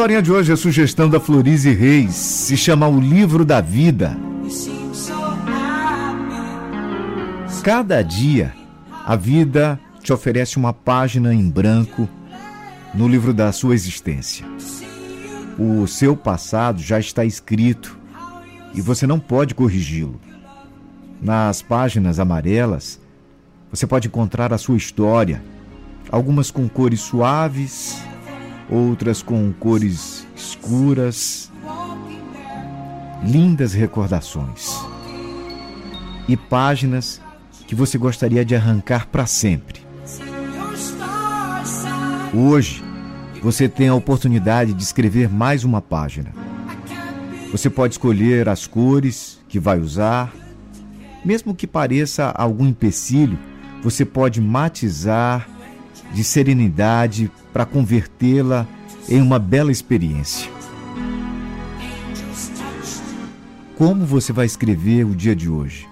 historinha de hoje é sugestão da Florize Reis. Se chama O Livro da Vida. Cada dia, a vida te oferece uma página em branco no livro da sua existência. O seu passado já está escrito e você não pode corrigi-lo. Nas páginas amarelas, você pode encontrar a sua história, algumas com cores suaves, outras com cores escuras, lindas recordações e páginas que você gostaria de arrancar para sempre. Hoje, você tem a oportunidade de escrever mais uma página. Você pode escolher as cores que vai usar. Mesmo que pareça algum empecilho, você pode matizar de serenidade para convertê-la em uma bela experiência. Como você vai escrever o dia de hoje?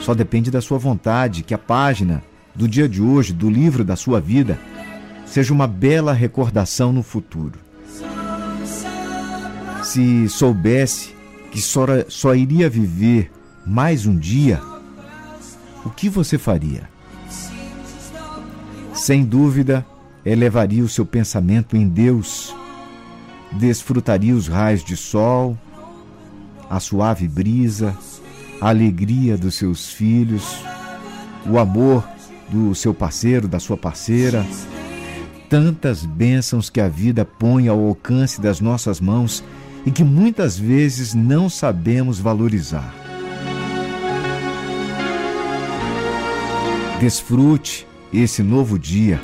Só depende da sua vontade que a página do dia de hoje, do livro da sua vida, seja uma bela recordação no futuro. Se soubesse que só, só iria viver mais um dia, o que você faria? Sem dúvida, elevaria o seu pensamento em Deus, desfrutaria os raios de sol, a suave brisa, a alegria dos seus filhos, o amor do seu parceiro, da sua parceira, tantas bênçãos que a vida põe ao alcance das nossas mãos e que muitas vezes não sabemos valorizar. Desfrute esse novo dia.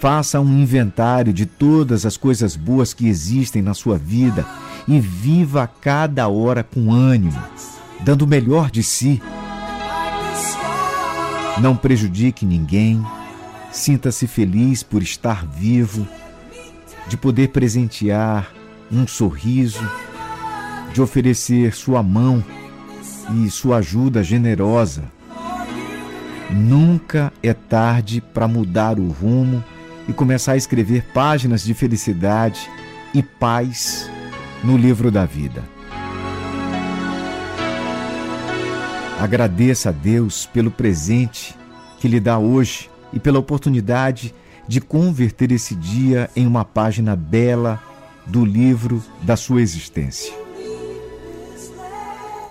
Faça um inventário de todas as coisas boas que existem na sua vida e viva cada hora com ânimo, dando o melhor de si. Não prejudique ninguém. Sinta-se feliz por estar vivo, de poder presentear um sorriso, de oferecer sua mão e sua ajuda generosa. Nunca é tarde para mudar o rumo e começar a escrever páginas de felicidade e paz no livro da vida. Agradeça a Deus pelo presente que lhe dá hoje e pela oportunidade de converter esse dia em uma página bela do livro da sua existência.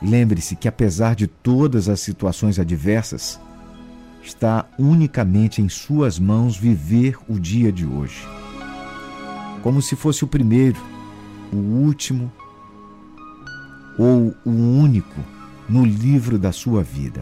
Lembre-se que, apesar de todas as situações adversas, está unicamente em suas mãos viver o dia de hoje. Como se fosse o primeiro, o último ou o único no livro da sua vida.